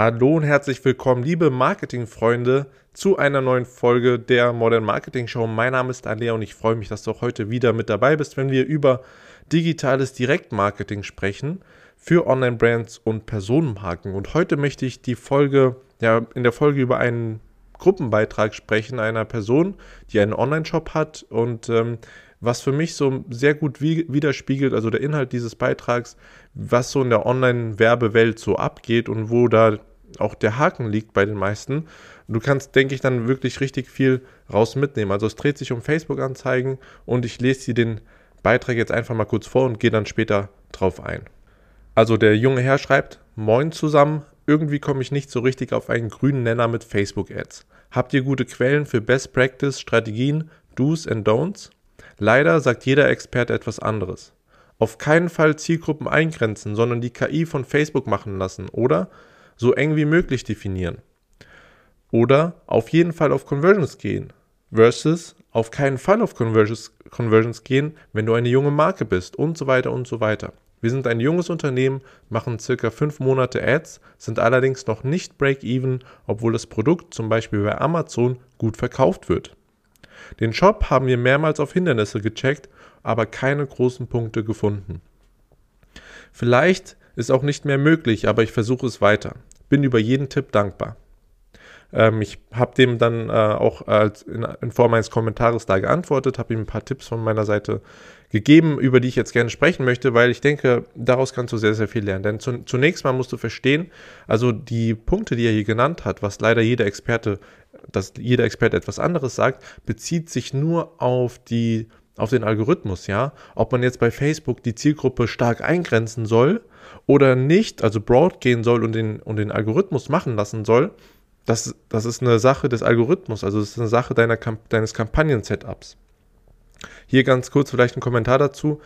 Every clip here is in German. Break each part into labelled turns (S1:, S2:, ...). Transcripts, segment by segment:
S1: Hallo und herzlich willkommen, liebe Marketingfreunde, zu einer neuen Folge der Modern Marketing Show. Mein Name ist Alea und ich freue mich, dass du auch heute wieder mit dabei bist, wenn wir über digitales Direktmarketing sprechen für Online-Brands und Personenmarken. Und heute möchte ich die Folge, ja, in der Folge über einen Gruppenbeitrag sprechen einer Person, die einen Online-Shop hat und ähm, was für mich so sehr gut widerspiegelt, also der Inhalt dieses Beitrags, was so in der Online-Werbewelt so abgeht und wo da auch der Haken liegt bei den meisten. Du kannst, denke ich, dann wirklich richtig viel raus mitnehmen. Also es dreht sich um Facebook-Anzeigen und ich lese dir den Beitrag jetzt einfach mal kurz vor und gehe dann später drauf ein. Also der junge Herr schreibt, Moin zusammen, irgendwie komme ich nicht so richtig auf einen grünen Nenner mit Facebook-Ads. Habt ihr gute Quellen für Best Practice, Strategien, Do's and Don'ts? Leider sagt jeder Experte etwas anderes. Auf keinen Fall Zielgruppen eingrenzen, sondern die KI von Facebook machen lassen oder so eng wie möglich definieren. Oder auf jeden Fall auf Conversions gehen versus auf keinen Fall auf Conversions, Conversions gehen, wenn du eine junge Marke bist und so weiter und so weiter. Wir sind ein junges Unternehmen, machen circa fünf Monate Ads, sind allerdings noch nicht Break-Even, obwohl das Produkt zum Beispiel bei Amazon gut verkauft wird. Den Shop haben wir mehrmals auf Hindernisse gecheckt, aber keine großen Punkte gefunden. Vielleicht ist auch nicht mehr möglich, aber ich versuche es weiter. Bin über jeden Tipp dankbar. Ähm, ich habe dem dann äh, auch als in, in, Form eines Kommentares da geantwortet, habe ihm ein paar Tipps von meiner Seite gegeben, über die ich jetzt gerne sprechen möchte, weil ich denke, daraus kannst du sehr, sehr viel lernen. Denn zu, zunächst mal musst du verstehen, also die Punkte, die er hier genannt hat, was leider jeder Experte, dass jeder Experte etwas anderes sagt, bezieht sich nur auf die auf den Algorithmus, ja, ob man jetzt bei Facebook die Zielgruppe stark eingrenzen soll oder nicht, also broad gehen soll und den, und den Algorithmus machen lassen soll, das, das ist eine Sache des Algorithmus, also das ist eine Sache deiner, deines Kampagnen-Setups. Hier ganz kurz vielleicht ein Kommentar dazu.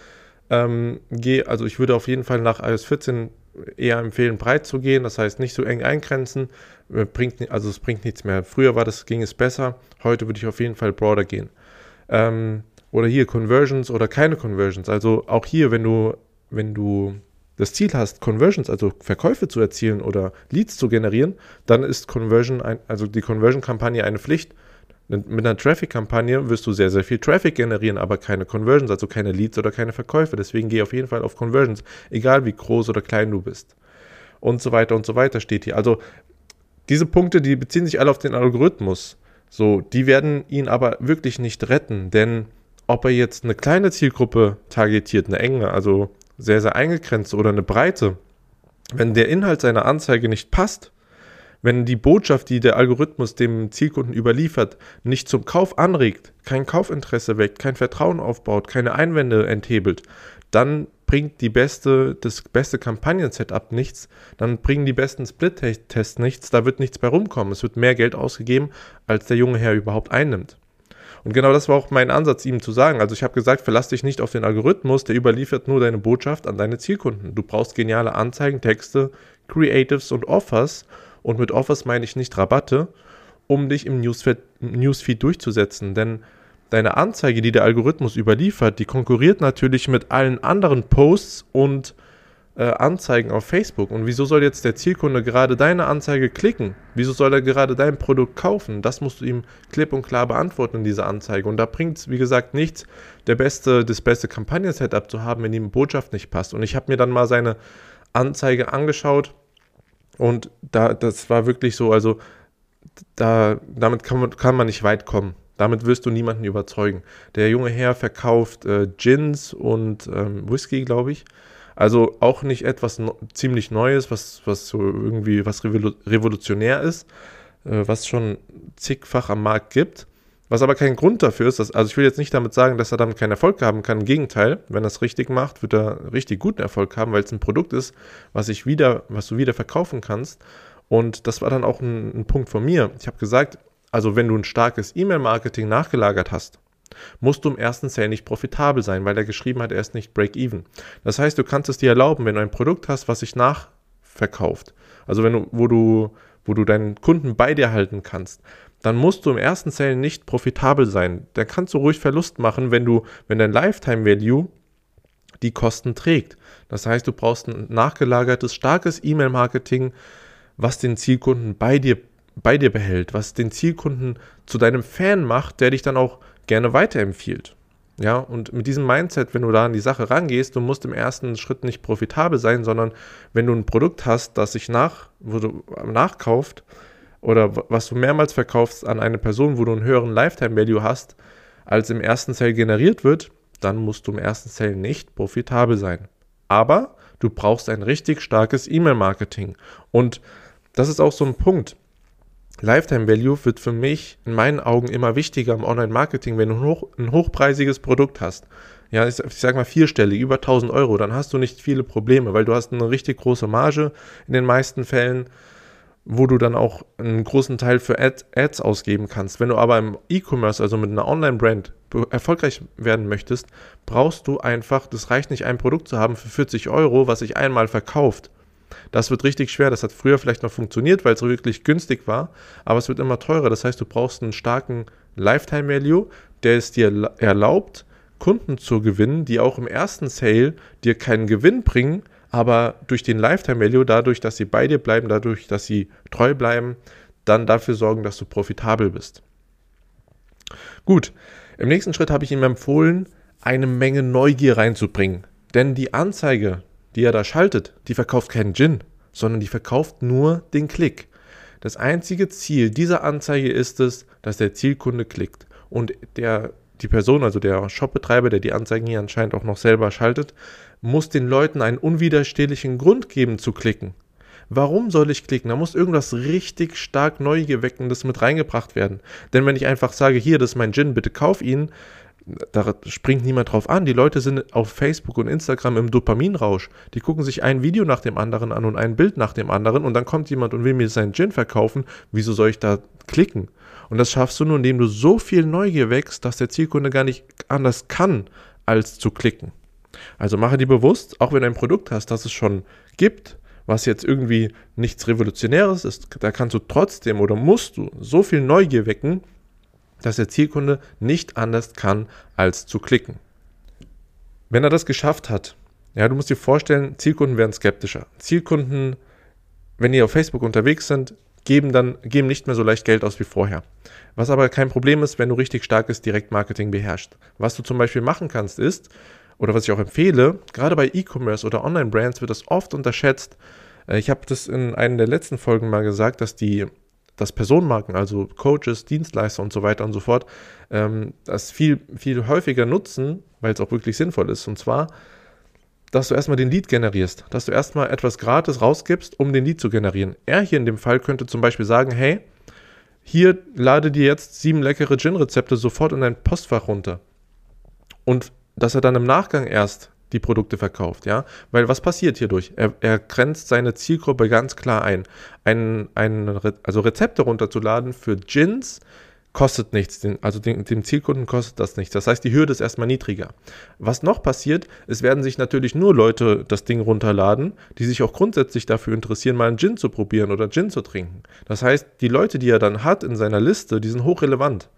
S1: Ähm, geh, also ich würde auf jeden Fall nach iOS 14 eher empfehlen, breit zu gehen, das heißt nicht so eng eingrenzen, bringt, also es bringt nichts mehr. Früher war das, ging es besser, heute würde ich auf jeden Fall broader gehen. Ähm, oder hier Conversions oder keine Conversions. Also auch hier, wenn du, wenn du das Ziel hast, Conversions, also Verkäufe zu erzielen oder Leads zu generieren, dann ist Conversion, ein, also die Conversion-Kampagne eine Pflicht. Mit einer Traffic-Kampagne wirst du sehr, sehr viel Traffic generieren, aber keine Conversions, also keine Leads oder keine Verkäufe. Deswegen geh auf jeden Fall auf Conversions, egal wie groß oder klein du bist. Und so weiter und so weiter steht hier. Also diese Punkte, die beziehen sich alle auf den Algorithmus. So, die werden ihn aber wirklich nicht retten, denn ob er jetzt eine kleine Zielgruppe targetiert, eine enge, also sehr, sehr eingegrenzt oder eine Breite, wenn der Inhalt seiner Anzeige nicht passt, wenn die Botschaft, die der Algorithmus dem Zielkunden überliefert, nicht zum Kauf anregt, kein Kaufinteresse weckt, kein Vertrauen aufbaut, keine Einwände enthebelt, dann bringt die beste, das beste Kampagnen-Setup nichts, dann bringen die besten Split-Tests nichts, da wird nichts bei rumkommen. Es wird mehr Geld ausgegeben, als der junge Herr überhaupt einnimmt. Und genau das war auch mein Ansatz, ihm zu sagen. Also ich habe gesagt, verlass dich nicht auf den Algorithmus, der überliefert nur deine Botschaft an deine Zielkunden. Du brauchst geniale Anzeigen, Texte, Creatives und Offers. Und mit Offers meine ich nicht Rabatte, um dich im Newsfeed, Newsfeed durchzusetzen. Denn deine Anzeige, die der Algorithmus überliefert, die konkurriert natürlich mit allen anderen Posts und äh, Anzeigen auf Facebook. Und wieso soll jetzt der Zielkunde gerade deine Anzeige klicken? Wieso soll er gerade dein Produkt kaufen? Das musst du ihm klipp und klar beantworten in dieser Anzeige. Und da bringt es, wie gesagt, nichts, der beste, das beste Kampagnen-Setup zu haben, wenn ihm Botschaft nicht passt. Und ich habe mir dann mal seine Anzeige angeschaut und da, das war wirklich so, also da, damit kann man, kann man nicht weit kommen. Damit wirst du niemanden überzeugen. Der junge Herr verkauft äh, Gins und ähm, Whisky, glaube ich. Also auch nicht etwas no ziemlich Neues, was, was so irgendwie was revolu revolutionär ist, äh, was schon zigfach am Markt gibt. Was aber kein Grund dafür ist, dass, also ich will jetzt nicht damit sagen, dass er damit keinen Erfolg haben kann. Im Gegenteil, wenn er es richtig macht, wird er richtig guten Erfolg haben, weil es ein Produkt ist, was ich wieder, was du wieder verkaufen kannst. Und das war dann auch ein, ein Punkt von mir. Ich habe gesagt, also wenn du ein starkes E-Mail-Marketing nachgelagert hast, musst du im ersten Sale nicht profitabel sein, weil er geschrieben hat, er ist nicht Break-Even. Das heißt, du kannst es dir erlauben, wenn du ein Produkt hast, was sich nachverkauft, also wenn du, wo du, wo du deinen Kunden bei dir halten kannst, dann musst du im ersten Sale nicht profitabel sein. Dann kannst du ruhig Verlust machen, wenn du, wenn dein Lifetime Value die Kosten trägt. Das heißt, du brauchst ein nachgelagertes, starkes E-Mail-Marketing, was den Zielkunden bei dir, bei dir behält, was den Zielkunden zu deinem Fan macht, der dich dann auch gerne weiterempfiehlt. Ja, und mit diesem Mindset, wenn du da an die Sache rangehst, du musst im ersten Schritt nicht profitabel sein, sondern wenn du ein Produkt hast, das sich nach, wo du nachkauft oder was du mehrmals verkaufst an eine Person, wo du einen höheren Lifetime Value hast, als im ersten Sale generiert wird, dann musst du im ersten Sale nicht profitabel sein. Aber du brauchst ein richtig starkes E-Mail-Marketing. Und das ist auch so ein Punkt. Lifetime Value wird für mich in meinen Augen immer wichtiger im Online-Marketing, wenn du ein, hoch, ein, hochpreisiges Produkt hast. Ja, ich, sag mal vierstellig, über 1000 Euro, dann hast du nicht viele Probleme, weil du hast eine richtig große Marge in den meisten Fällen wo du dann auch einen großen Teil für Ad, Ads ausgeben kannst. Wenn du aber im E-Commerce, also mit einer Online-Brand, erfolgreich werden möchtest, brauchst du einfach, das reicht nicht, ein Produkt zu haben für 40 Euro, was sich einmal verkauft. Das wird richtig schwer. Das hat früher vielleicht noch funktioniert, weil es wirklich günstig war, aber es wird immer teurer. Das heißt, du brauchst einen starken Lifetime Value, der es dir erlaubt, Kunden zu gewinnen, die auch im ersten Sale dir keinen Gewinn bringen, aber durch den Lifetime Value, dadurch, dass sie bei dir bleiben, dadurch, dass sie treu bleiben, dann dafür sorgen, dass du profitabel bist. Gut, im nächsten Schritt habe ich ihm empfohlen, eine Menge Neugier reinzubringen. Denn die Anzeige, die er da schaltet, die verkauft keinen Gin, sondern die verkauft nur den Klick. Das einzige Ziel dieser Anzeige ist es, dass der Zielkunde klickt. Und der, die Person, also der Shopbetreiber, der die Anzeigen hier anscheinend auch noch selber schaltet, muss den Leuten einen unwiderstehlichen Grund geben zu klicken. Warum soll ich klicken? Da muss irgendwas richtig stark Neugeweckendes mit reingebracht werden. Denn wenn ich einfach sage, hier, das ist mein Gin, bitte kauf ihn, da springt niemand drauf an. Die Leute sind auf Facebook und Instagram im Dopaminrausch. Die gucken sich ein Video nach dem anderen an und ein Bild nach dem anderen und dann kommt jemand und will mir seinen Gin verkaufen. Wieso soll ich da klicken? Und das schaffst du nur, indem du so viel Neugier wächst, dass der Zielkunde gar nicht anders kann, als zu klicken. Also mache dir bewusst, auch wenn du ein Produkt hast, das es schon gibt, was jetzt irgendwie nichts Revolutionäres ist, da kannst du trotzdem oder musst du so viel Neugier wecken, dass der Zielkunde nicht anders kann, als zu klicken. Wenn er das geschafft hat, ja, du musst dir vorstellen, Zielkunden werden skeptischer. Zielkunden, wenn die auf Facebook unterwegs sind, geben dann geben nicht mehr so leicht Geld aus wie vorher. Was aber kein Problem ist, wenn du richtig starkes Direktmarketing beherrschst. Was du zum Beispiel machen kannst, ist, oder was ich auch empfehle, gerade bei E-Commerce oder Online-Brands wird das oft unterschätzt. Äh, ich habe das in einer der letzten Folgen mal gesagt, dass die dass Personenmarken, also Coaches, Dienstleister und so weiter und so fort, ähm, das viel, viel häufiger nutzen, weil es auch wirklich sinnvoll ist. Und zwar, dass du erstmal den Lead generierst, dass du erstmal etwas gratis rausgibst, um den Lead zu generieren. Er hier in dem Fall könnte zum Beispiel sagen, hey, hier lade dir jetzt sieben leckere Gin-Rezepte sofort in dein Postfach runter. Und dass er dann im Nachgang erst die Produkte verkauft, ja. Weil was passiert hierdurch? Er, er grenzt seine Zielgruppe ganz klar ein. ein, ein also Rezepte runterzuladen für Gins kostet nichts, den, also den, dem Zielkunden kostet das nichts. Das heißt, die Hürde ist erstmal niedriger. Was noch passiert, es werden sich natürlich nur Leute das Ding runterladen, die sich auch grundsätzlich dafür interessieren, mal einen Gin zu probieren oder Gin zu trinken. Das heißt, die Leute, die er dann hat in seiner Liste, die sind hochrelevant.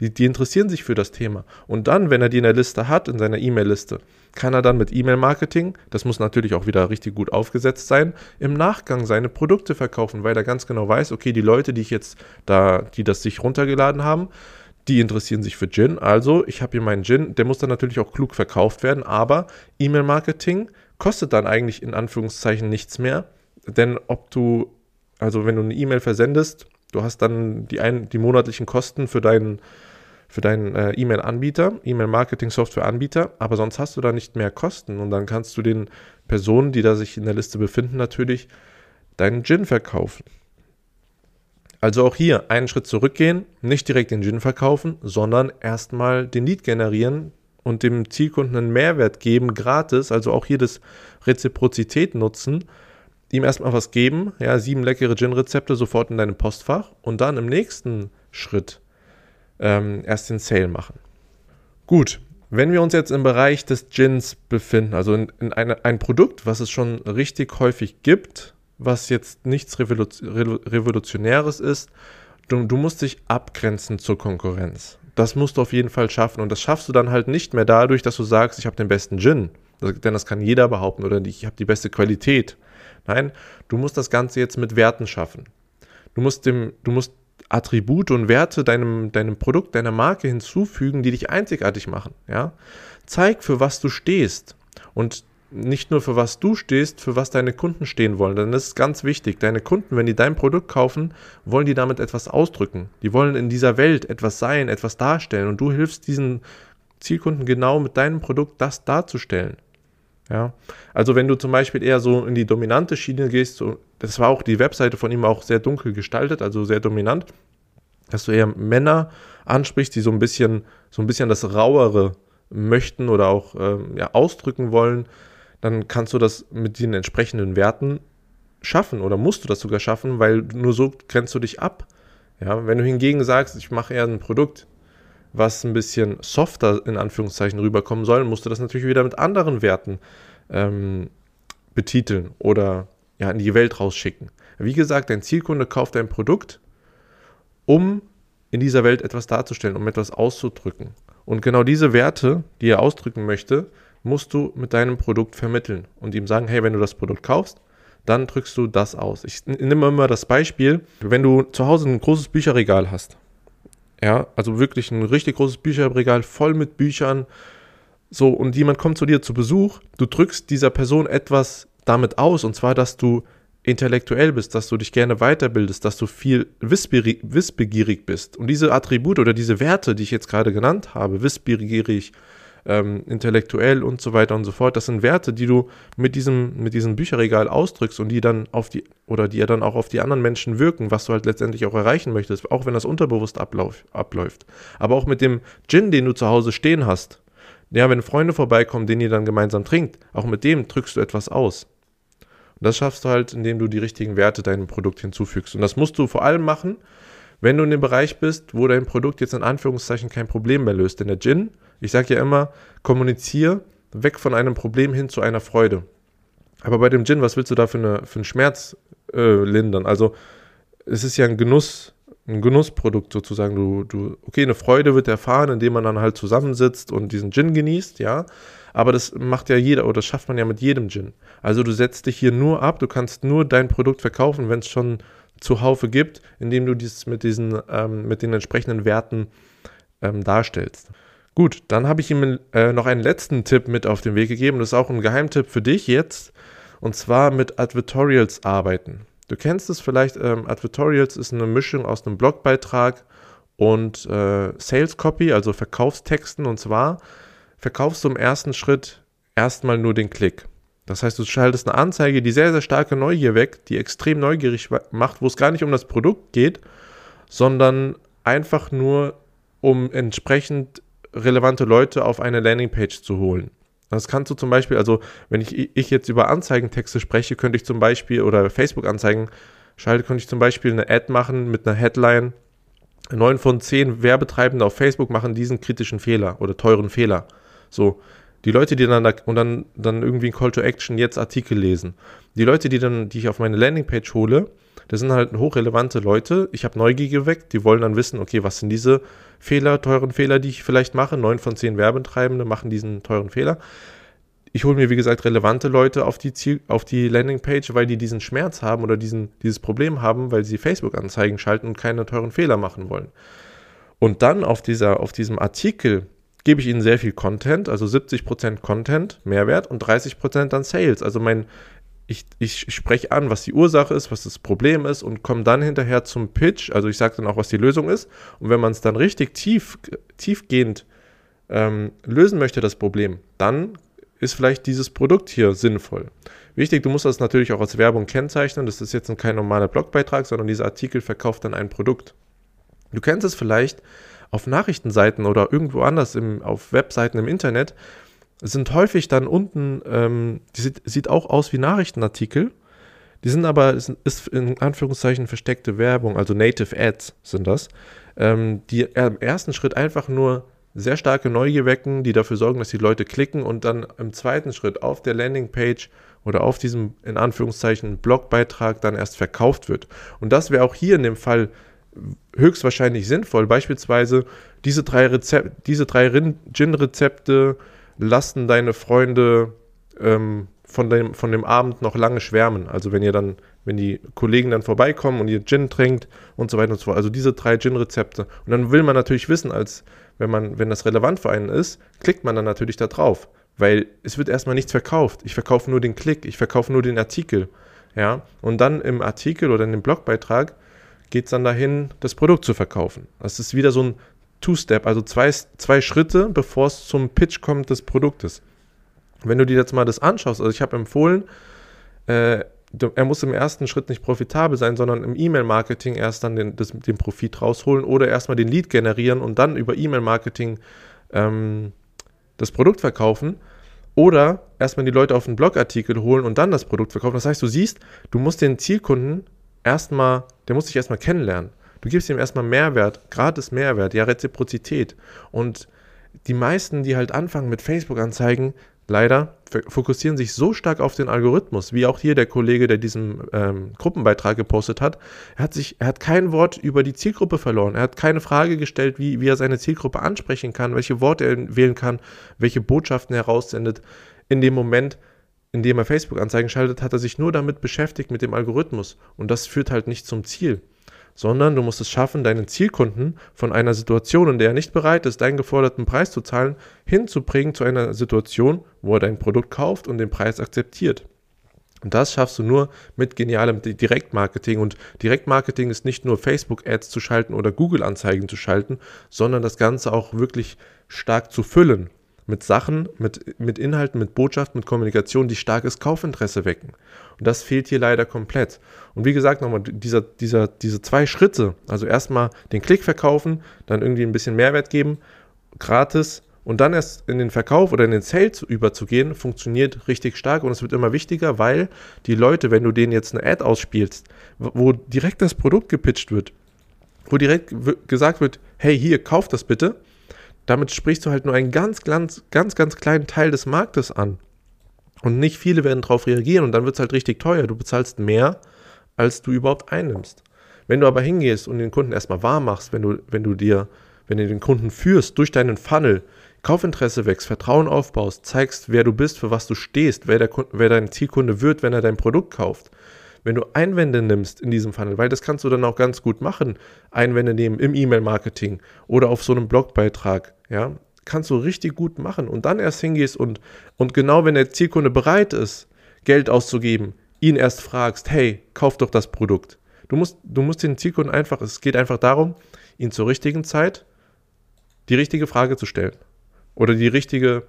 S1: Die, die interessieren sich für das Thema. Und dann, wenn er die in der Liste hat, in seiner E-Mail-Liste, kann er dann mit E-Mail-Marketing, das muss natürlich auch wieder richtig gut aufgesetzt sein, im Nachgang seine Produkte verkaufen, weil er ganz genau weiß, okay, die Leute, die ich jetzt da, die das sich runtergeladen haben, die interessieren sich für Gin. Also, ich habe hier meinen Gin, der muss dann natürlich auch klug verkauft werden, aber E-Mail-Marketing kostet dann eigentlich in Anführungszeichen nichts mehr. Denn ob du, also wenn du eine E-Mail versendest, Du hast dann die, ein, die monatlichen Kosten für deinen für deinen äh, E-Mail-Anbieter, E-Mail-Marketing-Software-Anbieter, aber sonst hast du da nicht mehr Kosten und dann kannst du den Personen, die da sich in der Liste befinden, natürlich deinen Gin verkaufen. Also auch hier einen Schritt zurückgehen, nicht direkt den Gin verkaufen, sondern erstmal den Lead generieren und dem Zielkunden einen Mehrwert geben, gratis, also auch hier das Reziprozität nutzen ihm erstmal was geben, ja, sieben leckere Gin-Rezepte sofort in deinem Postfach und dann im nächsten Schritt ähm, erst den Sale machen. Gut, wenn wir uns jetzt im Bereich des Gins befinden, also in, in eine, ein Produkt, was es schon richtig häufig gibt, was jetzt nichts Revolutionäres ist, du, du musst dich abgrenzen zur Konkurrenz. Das musst du auf jeden Fall schaffen und das schaffst du dann halt nicht mehr dadurch, dass du sagst, ich habe den besten Gin. denn das kann jeder behaupten oder ich habe die beste Qualität Nein, du musst das Ganze jetzt mit Werten schaffen. Du musst, dem, du musst Attribute und Werte deinem, deinem Produkt, deiner Marke hinzufügen, die dich einzigartig machen. Ja? Zeig, für was du stehst. Und nicht nur für was du stehst, für was deine Kunden stehen wollen. Denn das ist ganz wichtig. Deine Kunden, wenn die dein Produkt kaufen, wollen die damit etwas ausdrücken. Die wollen in dieser Welt etwas sein, etwas darstellen. Und du hilfst diesen Zielkunden genau mit deinem Produkt das darzustellen. Ja, also wenn du zum Beispiel eher so in die dominante Schiene gehst, so, das war auch die Webseite von ihm auch sehr dunkel gestaltet, also sehr dominant, dass du eher Männer ansprichst, die so ein bisschen, so ein bisschen das Rauere möchten oder auch ähm, ja, ausdrücken wollen, dann kannst du das mit den entsprechenden Werten schaffen oder musst du das sogar schaffen, weil nur so grenzt du dich ab. Ja, wenn du hingegen sagst, ich mache eher ein Produkt, was ein bisschen softer in Anführungszeichen rüberkommen soll, musst du das natürlich wieder mit anderen Werten ähm, betiteln oder ja, in die Welt rausschicken. Wie gesagt, dein Zielkunde kauft dein Produkt, um in dieser Welt etwas darzustellen, um etwas auszudrücken. Und genau diese Werte, die er ausdrücken möchte, musst du mit deinem Produkt vermitteln und ihm sagen, hey, wenn du das Produkt kaufst, dann drückst du das aus. Ich nehme immer das Beispiel, wenn du zu Hause ein großes Bücherregal hast, ja, also wirklich ein richtig großes Bücherregal voll mit Büchern, so, und jemand kommt zu dir zu Besuch, du drückst dieser Person etwas damit aus, und zwar, dass du intellektuell bist, dass du dich gerne weiterbildest, dass du viel wissbegierig bist. Und diese Attribute oder diese Werte, die ich jetzt gerade genannt habe, wissbegierig, ähm, intellektuell und so weiter und so fort. Das sind Werte, die du mit diesem, mit diesem Bücherregal ausdrückst und die dann auf die, oder die ja dann auch auf die anderen Menschen wirken, was du halt letztendlich auch erreichen möchtest, auch wenn das unterbewusst ablauf, abläuft. Aber auch mit dem Gin, den du zu Hause stehen hast. Ja, wenn Freunde vorbeikommen, den ihr dann gemeinsam trinkt, auch mit dem drückst du etwas aus. Und das schaffst du halt, indem du die richtigen Werte deinem Produkt hinzufügst. Und das musst du vor allem machen, wenn du in dem Bereich bist, wo dein Produkt jetzt in Anführungszeichen kein Problem mehr löst. Denn der Gin ich sage ja immer, kommuniziere weg von einem Problem hin zu einer Freude. Aber bei dem Gin, was willst du da für, eine, für einen Schmerz äh, lindern? Also es ist ja ein Genuss, ein Genussprodukt sozusagen. Du, du, okay, eine Freude wird erfahren, indem man dann halt zusammensitzt und diesen Gin genießt, ja. Aber das macht ja jeder oder das schafft man ja mit jedem Gin. Also du setzt dich hier nur ab, du kannst nur dein Produkt verkaufen, wenn es schon zuhaufe gibt, indem du dies mit diesen, ähm, mit den entsprechenden Werten ähm, darstellst. Gut, dann habe ich ihm äh, noch einen letzten Tipp mit auf den Weg gegeben. Das ist auch ein Geheimtipp für dich jetzt. Und zwar mit Advertorials arbeiten. Du kennst es vielleicht, ähm, Advertorials ist eine Mischung aus einem Blogbeitrag und äh, Sales Copy, also Verkaufstexten. Und zwar verkaufst du im ersten Schritt erstmal nur den Klick. Das heißt, du schaltest eine Anzeige, die sehr, sehr starke Neugier weckt, die extrem neugierig macht, wo es gar nicht um das Produkt geht, sondern einfach nur um entsprechend relevante Leute auf eine Landingpage zu holen. Das kannst du zum Beispiel, also wenn ich, ich jetzt über Anzeigentexte spreche, könnte ich zum Beispiel, oder Facebook-Anzeigen schalte, könnte ich zum Beispiel eine Ad machen mit einer Headline. Neun von zehn Werbetreibende auf Facebook machen diesen kritischen Fehler oder teuren Fehler. So, die Leute, die dann da, und dann, dann irgendwie ein Call to Action jetzt Artikel lesen. Die Leute, die dann, die ich auf meine Landingpage hole, das sind halt hochrelevante Leute. Ich habe Neugier geweckt, die wollen dann wissen, okay, was sind diese Fehler, teuren Fehler, die ich vielleicht mache? Neun von zehn Werbetreibende machen diesen teuren Fehler. Ich hole mir, wie gesagt, relevante Leute auf die, Ziel, auf die Landingpage, weil die diesen Schmerz haben oder diesen, dieses Problem haben, weil sie Facebook-Anzeigen schalten und keine teuren Fehler machen wollen. Und dann auf, dieser, auf diesem Artikel gebe ich ihnen sehr viel Content, also 70% Content, Mehrwert und 30% dann Sales. Also mein, ich, ich spreche an, was die Ursache ist, was das Problem ist und komme dann hinterher zum Pitch. Also ich sage dann auch, was die Lösung ist. Und wenn man es dann richtig tief, tiefgehend ähm, lösen möchte, das Problem, dann ist vielleicht dieses Produkt hier sinnvoll. Wichtig, du musst das natürlich auch als Werbung kennzeichnen. Das ist jetzt kein normaler Blogbeitrag, sondern dieser Artikel verkauft dann ein Produkt. Du kennst es vielleicht, auf Nachrichtenseiten oder irgendwo anders im, auf Webseiten im Internet sind häufig dann unten, ähm, die sieht, sieht auch aus wie Nachrichtenartikel. Die sind aber, ist, in Anführungszeichen versteckte Werbung, also Native Ads sind das, ähm, die im ersten Schritt einfach nur sehr starke Neugier wecken, die dafür sorgen, dass die Leute klicken und dann im zweiten Schritt auf der Landingpage oder auf diesem in Anführungszeichen Blogbeitrag dann erst verkauft wird. Und das wäre auch hier in dem Fall höchstwahrscheinlich sinnvoll. Beispielsweise diese drei, Rezep diese drei Gin-Rezepte lassen deine Freunde ähm, von dem, von dem Abend noch lange schwärmen. Also wenn ihr dann, wenn die Kollegen dann vorbeikommen und ihr Gin trinkt und so weiter und so fort. Also diese drei Gin-Rezepte. Und dann will man natürlich wissen, als wenn man, wenn das relevant für einen ist, klickt man dann natürlich da drauf. Weil es wird erstmal nichts verkauft. Ich verkaufe nur den Klick, ich verkaufe nur den Artikel. Ja, und dann im Artikel oder in dem Blogbeitrag geht es dann dahin, das Produkt zu verkaufen. Das ist wieder so ein Two-Step, also zwei, zwei Schritte, bevor es zum Pitch kommt des Produktes. Wenn du dir jetzt mal das anschaust, also ich habe empfohlen, äh, er muss im ersten Schritt nicht profitabel sein, sondern im E-Mail-Marketing erst dann den, das, den Profit rausholen oder erstmal den Lead generieren und dann über E-Mail-Marketing ähm, das Produkt verkaufen. Oder erstmal die Leute auf einen Blogartikel holen und dann das Produkt verkaufen. Das heißt, du siehst, du musst den Zielkunden erstmal, der muss dich erstmal kennenlernen. Du gibst ihm erstmal Mehrwert, gratis Mehrwert, ja, Reziprozität. Und die meisten, die halt anfangen mit Facebook-Anzeigen, leider fokussieren sich so stark auf den Algorithmus, wie auch hier der Kollege, der diesen ähm, Gruppenbeitrag gepostet hat. Er hat sich, er hat kein Wort über die Zielgruppe verloren. Er hat keine Frage gestellt, wie, wie er seine Zielgruppe ansprechen kann, welche Worte er wählen kann, welche Botschaften er raussendet. In dem Moment, in dem er Facebook-Anzeigen schaltet, hat er sich nur damit beschäftigt mit dem Algorithmus. Und das führt halt nicht zum Ziel sondern du musst es schaffen, deinen Zielkunden von einer Situation, in der er nicht bereit ist, deinen geforderten Preis zu zahlen, hinzubringen zu einer Situation, wo er dein Produkt kauft und den Preis akzeptiert. Und das schaffst du nur mit genialem Direktmarketing. Und Direktmarketing ist nicht nur Facebook-Ads zu schalten oder Google-Anzeigen zu schalten, sondern das Ganze auch wirklich stark zu füllen mit Sachen, mit, mit Inhalten, mit Botschaften, mit Kommunikation, die starkes Kaufinteresse wecken. Und das fehlt hier leider komplett. Und wie gesagt, nochmal, dieser, dieser, diese zwei Schritte, also erstmal den Klick verkaufen, dann irgendwie ein bisschen Mehrwert geben, gratis und dann erst in den Verkauf oder in den Sales überzugehen, funktioniert richtig stark und es wird immer wichtiger, weil die Leute, wenn du denen jetzt eine Ad ausspielst, wo direkt das Produkt gepitcht wird, wo direkt gesagt wird, hey, hier, kauf das bitte, damit sprichst du halt nur einen ganz, ganz, ganz, ganz kleinen Teil des Marktes an. Und nicht viele werden darauf reagieren und dann wird es halt richtig teuer. Du bezahlst mehr, als du überhaupt einnimmst. Wenn du aber hingehst und den Kunden erstmal warm machst, wenn du, wenn du dir, wenn du den Kunden führst durch deinen Funnel, Kaufinteresse wächst, Vertrauen aufbaust, zeigst, wer du bist, für was du stehst, wer, der, wer dein Zielkunde wird, wenn er dein Produkt kauft, wenn du Einwände nimmst in diesem Funnel, weil das kannst du dann auch ganz gut machen, Einwände nehmen im E-Mail-Marketing oder auf so einem Blogbeitrag, ja, kannst du richtig gut machen und dann erst hingehst und, und genau wenn der Zielkunde bereit ist, Geld auszugeben, ihn erst fragst, hey, kauf doch das Produkt. Du musst, du musst den Zielkunden einfach, es geht einfach darum, ihn zur richtigen Zeit die richtige Frage zu stellen oder die richtige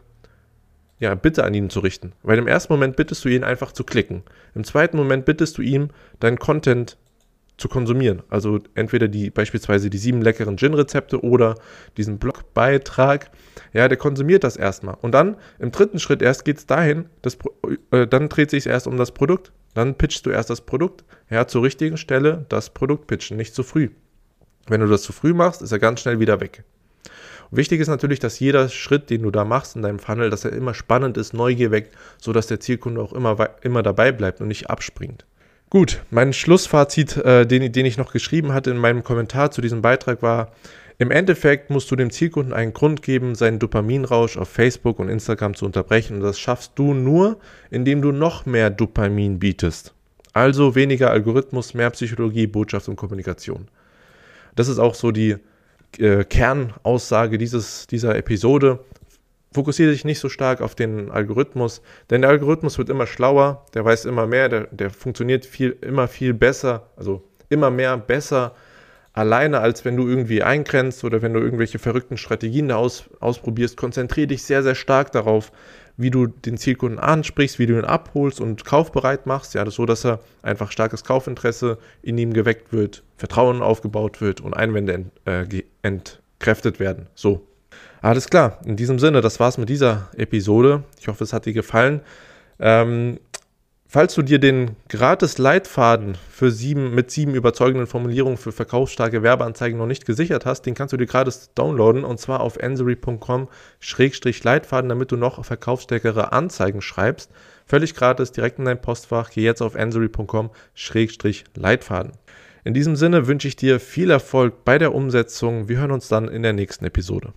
S1: ja, Bitte an ihn zu richten. Weil im ersten Moment bittest du ihn einfach zu klicken. Im zweiten Moment bittest du ihm, deinen Content zu konsumieren. Also entweder die beispielsweise die sieben leckeren Gin-Rezepte oder diesen Blogbeitrag. Ja, der konsumiert das erstmal. Und dann im dritten Schritt erst geht es dahin, das, äh, dann dreht sich erst um das Produkt. Dann pitchst du erst das Produkt. Ja, zur richtigen Stelle das Produkt pitchen, nicht zu früh. Wenn du das zu früh machst, ist er ganz schnell wieder weg. Wichtig ist natürlich, dass jeder Schritt, den du da machst in deinem Funnel, dass er immer spannend ist, Neugier weckt, sodass der Zielkunde auch immer, immer dabei bleibt und nicht abspringt. Gut, mein Schlussfazit, äh, den, den ich noch geschrieben hatte in meinem Kommentar zu diesem Beitrag war, im Endeffekt musst du dem Zielkunden einen Grund geben, seinen Dopaminrausch auf Facebook und Instagram zu unterbrechen. Und das schaffst du nur, indem du noch mehr Dopamin bietest. Also weniger Algorithmus, mehr Psychologie, Botschaft und Kommunikation. Das ist auch so die äh, Kernaussage dieses, dieser Episode. Fokussiere dich nicht so stark auf den Algorithmus, denn der Algorithmus wird immer schlauer, der weiß immer mehr, der, der funktioniert viel, immer viel besser, also immer mehr besser alleine, als wenn du irgendwie eingrenzt oder wenn du irgendwelche verrückten Strategien da aus, ausprobierst. Konzentriere dich sehr, sehr stark darauf, wie du den Zielkunden ansprichst, wie du ihn abholst und kaufbereit machst. Ja, das so, dass er einfach starkes Kaufinteresse in ihm geweckt wird, Vertrauen aufgebaut wird und Einwände ent, äh, entkräftet werden. So. Alles klar. In diesem Sinne, das war's mit dieser Episode. Ich hoffe, es hat dir gefallen. Ähm, Falls du dir den gratis Leitfaden für sieben, mit sieben überzeugenden Formulierungen für verkaufsstarke Werbeanzeigen noch nicht gesichert hast, den kannst du dir gratis downloaden und zwar auf ansory.com-leitfaden, damit du noch verkaufsstärkere Anzeigen schreibst. Völlig gratis, direkt in dein Postfach. Geh jetzt auf ansory.com-leitfaden. In diesem Sinne wünsche ich dir viel Erfolg bei der Umsetzung. Wir hören uns dann in der nächsten Episode.